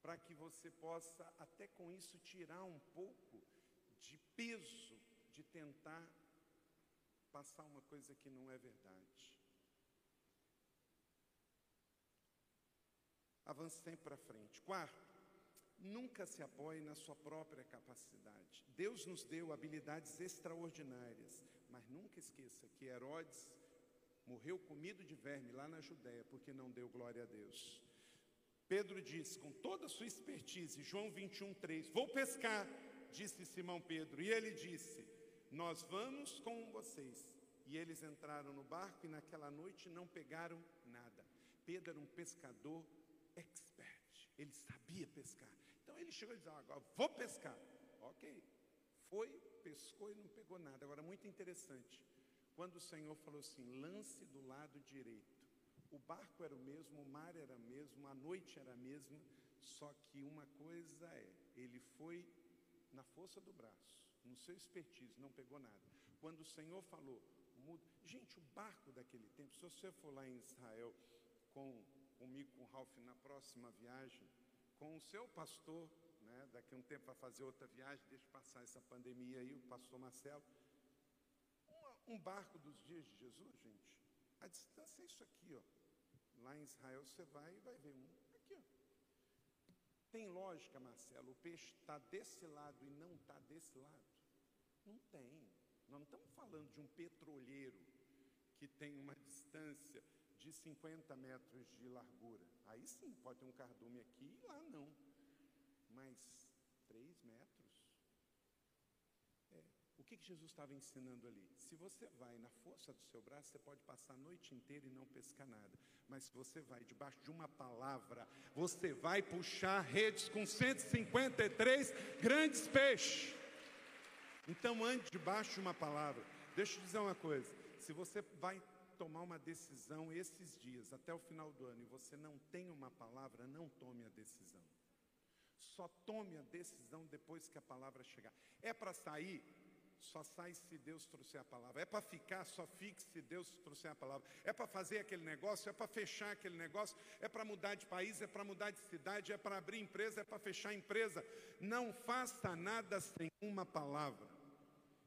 Para que você possa, até com isso, tirar um pouco de peso de tentar passar uma coisa que não é verdade. Avance sempre para frente. Quarto, nunca se apoie na sua própria capacidade. Deus nos deu habilidades extraordinárias, mas nunca esqueça que Herodes morreu comido de verme lá na Judéia porque não deu glória a Deus. Pedro disse, com toda a sua expertise, João 21, 3, vou pescar, disse Simão Pedro, e ele disse, nós vamos com vocês. E eles entraram no barco e naquela noite não pegaram nada. Pedro era um pescador expert, ele sabia pescar. Então ele chegou e disse: agora vou pescar. Ok, foi, pescou e não pegou nada. Agora, muito interessante, quando o Senhor falou assim: lance do lado direito. O barco era o mesmo, o mar era o mesmo, a noite era a mesma, só que uma coisa é, ele foi na força do braço no seu expertise, não pegou nada. Quando o Senhor falou. Gente, o barco daquele tempo, se você for lá em Israel com, comigo, com o Ralph, na próxima viagem, com o seu pastor, né, daqui a um tempo vai fazer outra viagem, deixa passar essa pandemia aí, o pastor Marcelo. Uma, um barco dos dias de Jesus, gente, a distância é isso aqui, ó. Lá em Israel você vai e vai ver um. Aqui, ó. Tem lógica, Marcelo, o peixe está desse lado e não está desse lado? Não tem. Nós não estamos falando de um petroleiro que tem uma distância de 50 metros de largura. Aí sim, pode ter um cardume aqui e lá não. Mas 3 metros? É. O que, que Jesus estava ensinando ali? Se você vai na força do seu braço, você pode passar a noite inteira e não pescar nada. Mas se você vai debaixo de uma palavra, você vai puxar redes com 153 grandes peixes. Então ande debaixo de uma palavra. Deixa eu dizer uma coisa: se você vai tomar uma decisão esses dias, até o final do ano, e você não tem uma palavra, não tome a decisão. Só tome a decisão depois que a palavra chegar. É para sair? Só sai se Deus trouxer a palavra. É para ficar? Só fique se Deus trouxer a palavra. É para fazer aquele negócio? É para fechar aquele negócio? É para mudar de país? É para mudar de cidade? É para abrir empresa? É para fechar empresa? Não faça nada sem uma palavra.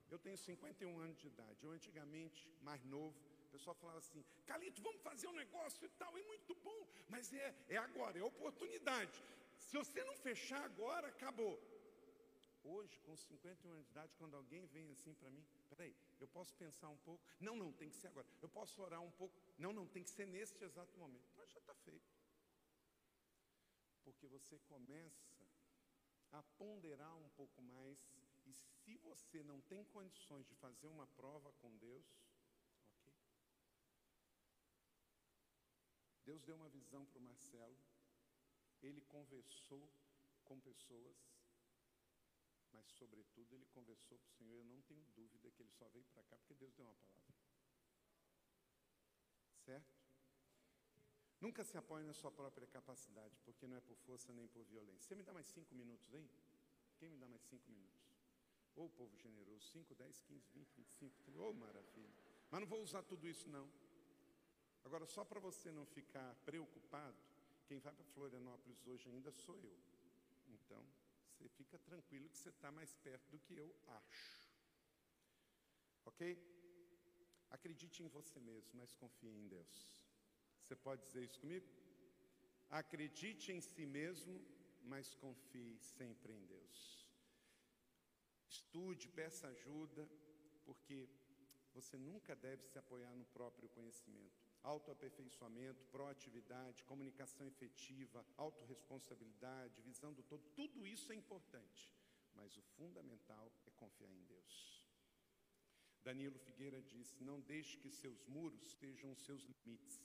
Eu tenho 51 anos de idade. Eu, antigamente, mais novo, pessoal falava assim: Calito, vamos fazer um negócio e tal, é muito bom, mas é, é agora, é oportunidade. Se você não fechar agora, acabou. Hoje, com 51 anos de idade, quando alguém vem assim para mim, peraí, eu posso pensar um pouco? Não, não, tem que ser agora. Eu posso orar um pouco? Não, não, tem que ser neste exato momento. Mas já está feito. Porque você começa a ponderar um pouco mais e se você não tem condições de fazer uma prova com Deus, ok? Deus deu uma visão para o Marcelo, ele conversou com pessoas, mas sobretudo ele conversou com o Senhor. Eu não tenho dúvida que ele só veio para cá porque Deus deu uma palavra. Certo? Nunca se apoie na sua própria capacidade, porque não é por força nem por violência. Você me dá mais cinco minutos aí? Quem me dá mais cinco minutos? Ô oh, povo generoso, 5, 10, 15, 20, 25, 30, ô oh, maravilha. Mas não vou usar tudo isso não. Agora, só para você não ficar preocupado, quem vai para Florianópolis hoje ainda sou eu. Então, você fica tranquilo que você está mais perto do que eu acho. Ok? Acredite em você mesmo, mas confie em Deus. Você pode dizer isso comigo? Acredite em si mesmo, mas confie sempre em Deus. Estude, peça ajuda, porque você nunca deve se apoiar no próprio conhecimento. Autoaperfeiçoamento, proatividade, comunicação efetiva, autorresponsabilidade, visão do todo, tudo isso é importante, mas o fundamental é confiar em Deus. Danilo Figueira disse: Não deixe que seus muros sejam seus limites.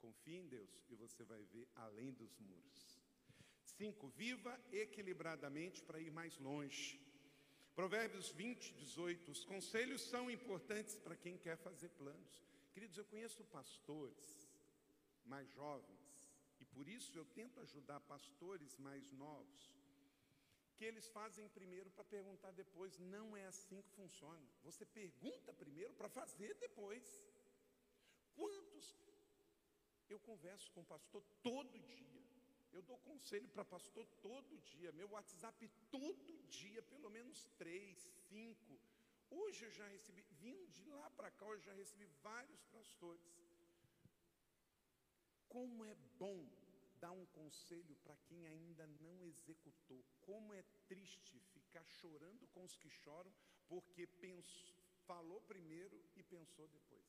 Confie em Deus e você vai ver além dos muros. Cinco, viva equilibradamente para ir mais longe. Provérbios 20, 18. Os conselhos são importantes para quem quer fazer planos. Queridos, eu conheço pastores mais jovens, e por isso eu tento ajudar pastores mais novos, que eles fazem primeiro para perguntar depois. Não é assim que funciona. Você pergunta primeiro para fazer depois. Quantos? Eu converso com o pastor todo dia. Eu dou conselho para pastor todo dia. Meu WhatsApp todo dia, pelo menos três, cinco. Hoje eu já recebi, vindo de lá para cá, eu já recebi vários pastores. Como é bom dar um conselho para quem ainda não executou. Como é triste ficar chorando com os que choram, porque falou primeiro e pensou depois.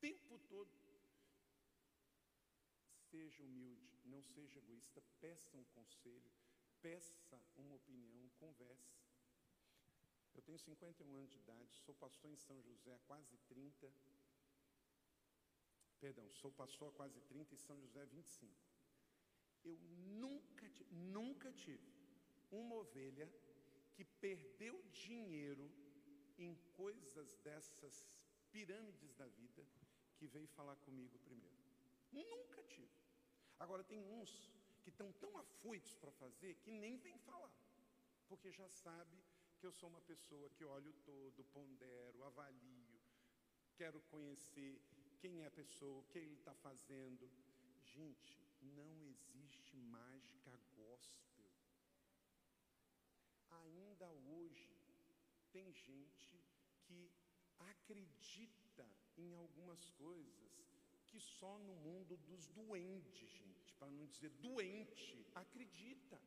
Tempo todo. Seja humilde, não seja egoísta, peça um conselho, peça uma opinião, converse. Eu tenho 51 anos de idade, sou pastor em São José há quase 30. Perdão, sou pastor há quase 30 e São José 25. Eu nunca, nunca tive uma ovelha que perdeu dinheiro em coisas dessas pirâmides da vida que veio falar comigo primeiro. Nunca tive. Agora tem uns que estão tão afoitos para fazer que nem vem falar, porque já sabe que eu sou uma pessoa que olho todo, pondero, avalio, quero conhecer quem é a pessoa, o que ele está fazendo. Gente, não existe mágica gospel. Ainda hoje tem gente que acredita em algumas coisas que só no mundo dos doentes, gente, para não dizer doente, acredita.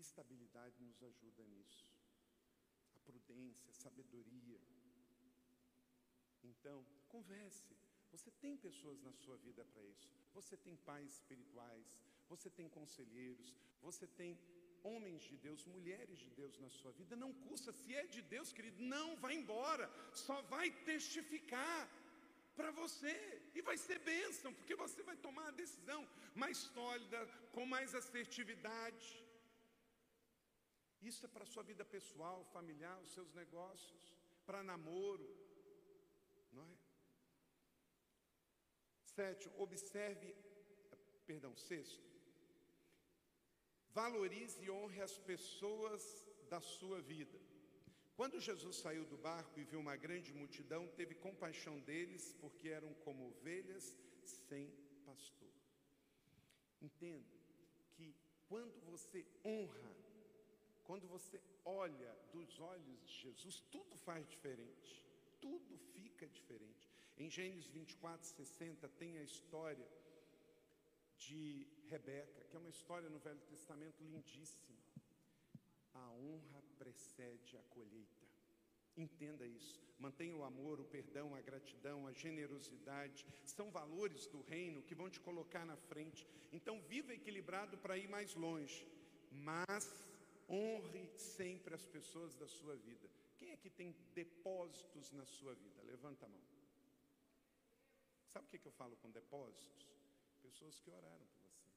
A instabilidade nos ajuda nisso. A prudência, a sabedoria. Então, converse. Você tem pessoas na sua vida para isso. Você tem pais espirituais, você tem conselheiros, você tem homens de Deus, mulheres de Deus na sua vida. Não custa, se é de Deus, querido, não vai embora, só vai testificar para você e vai ser bênção, porque você vai tomar a decisão mais sólida, com mais assertividade. Isso é para a sua vida pessoal, familiar, os seus negócios, para namoro, não é? Sétimo, observe, perdão, sexto, valorize e honre as pessoas da sua vida. Quando Jesus saiu do barco e viu uma grande multidão, teve compaixão deles, porque eram como ovelhas sem pastor. Entenda que quando você honra quando você olha dos olhos de Jesus, tudo faz diferente. Tudo fica diferente. Em Gênesis 24, 60, tem a história de Rebeca, que é uma história no Velho Testamento lindíssima. A honra precede a colheita. Entenda isso. Mantenha o amor, o perdão, a gratidão, a generosidade. São valores do reino que vão te colocar na frente. Então, viva equilibrado para ir mais longe. Mas Honre sempre as pessoas da sua vida. Quem é que tem depósitos na sua vida? Levanta a mão. Sabe o que, eu falo com depósitos? Pessoas que oraram por você,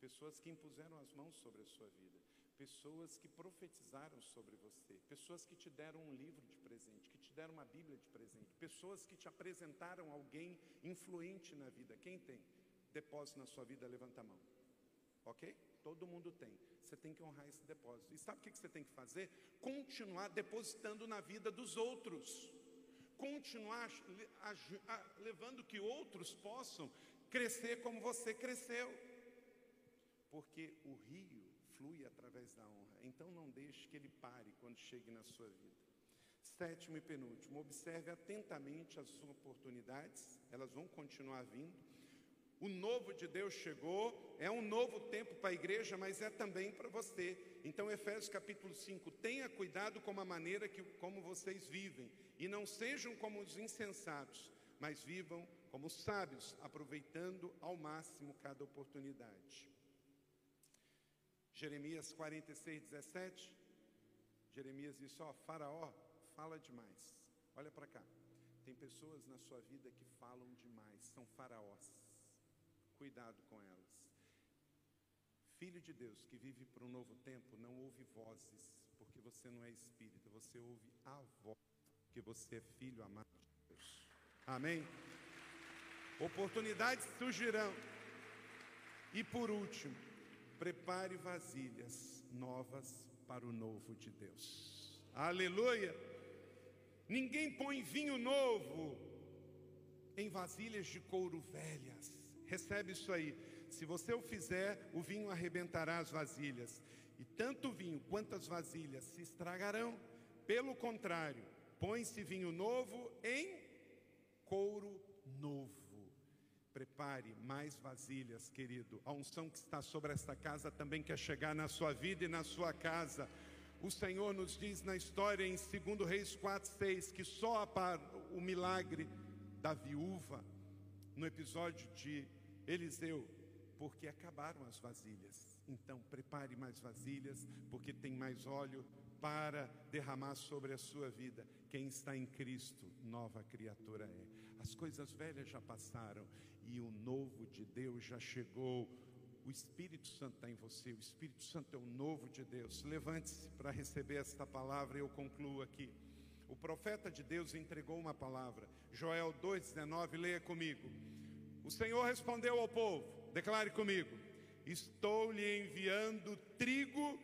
pessoas que impuseram as mãos sobre a sua vida, pessoas que profetizaram sobre você, pessoas que te deram um livro de presente, que te deram uma Bíblia de presente, pessoas que te apresentaram alguém influente na vida. Quem tem depósito na sua vida? Levanta a mão. Ok? Todo mundo tem você tem que honrar esse depósito. E sabe o que você tem que fazer? Continuar depositando na vida dos outros. Continuar levando que outros possam crescer como você cresceu. Porque o rio flui através da honra. Então não deixe que ele pare quando chegue na sua vida. Sétimo e penúltimo, observe atentamente as suas oportunidades, elas vão continuar vindo. O novo de Deus chegou, é um novo tempo para a igreja, mas é também para você. Então, Efésios capítulo 5, tenha cuidado com a maneira que, como vocês vivem, e não sejam como os insensatos, mas vivam como sábios, aproveitando ao máximo cada oportunidade. Jeremias 46, 17. Jeremias disse: Ó, Faraó fala demais. Olha para cá. Tem pessoas na sua vida que falam demais, são faraós. Cuidado com elas. Filho de Deus que vive para um novo tempo não ouve vozes, porque você não é espírito, você ouve a voz, porque você é filho amado de Deus. Amém? Oportunidades surgirão. E por último, prepare vasilhas novas para o novo de Deus. Aleluia! Ninguém põe vinho novo em vasilhas de couro velhas. Recebe isso aí. Se você o fizer, o vinho arrebentará as vasilhas. E tanto o vinho quanto as vasilhas se estragarão. Pelo contrário, põe-se vinho novo em couro novo. Prepare mais vasilhas, querido. A unção que está sobre esta casa também quer chegar na sua vida e na sua casa. O Senhor nos diz na história em 2 Reis 4, 6 que só o milagre da viúva, no episódio de Eliseu, porque acabaram as vasilhas. Então, prepare mais vasilhas, porque tem mais óleo para derramar sobre a sua vida. Quem está em Cristo, nova criatura é. As coisas velhas já passaram e o novo de Deus já chegou. O Espírito Santo está em você, o Espírito Santo é o novo de Deus. Levante-se para receber esta palavra e eu concluo aqui. O profeta de Deus entregou uma palavra. Joel 2,19, leia comigo. O Senhor respondeu ao povo, declare comigo: Estou lhe enviando trigo,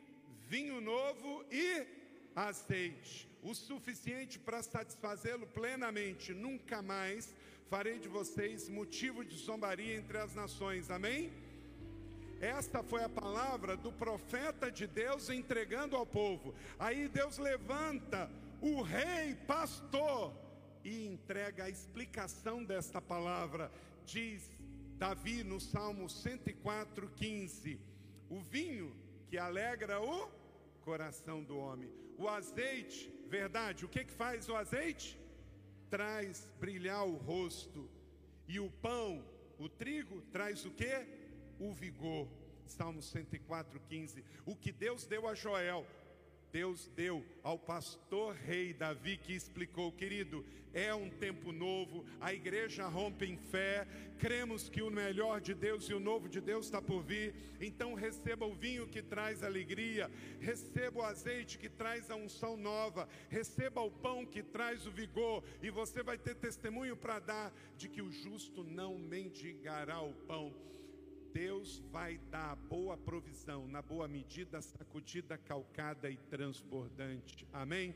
vinho novo e azeite, o suficiente para satisfazê-lo plenamente. Nunca mais farei de vocês motivo de zombaria entre as nações. Amém? Esta foi a palavra do profeta de Deus entregando ao povo. Aí Deus levanta o rei pastor e entrega a explicação desta palavra. Diz Davi no Salmo 104, 15: O vinho que alegra o coração do homem, o azeite, verdade, o que, que faz o azeite? Traz brilhar o rosto, e o pão, o trigo, traz o que? O vigor. Salmo 104, 15. O que Deus deu a Joel, Deus deu ao pastor rei Davi que explicou, querido, é um tempo novo, a igreja rompe em fé, cremos que o melhor de Deus e o novo de Deus está por vir, então receba o vinho que traz alegria, receba o azeite que traz a unção nova, receba o pão que traz o vigor, e você vai ter testemunho para dar de que o justo não mendigará o pão. Deus vai dar boa provisão, na boa medida, sacudida, calcada e transbordante. Amém?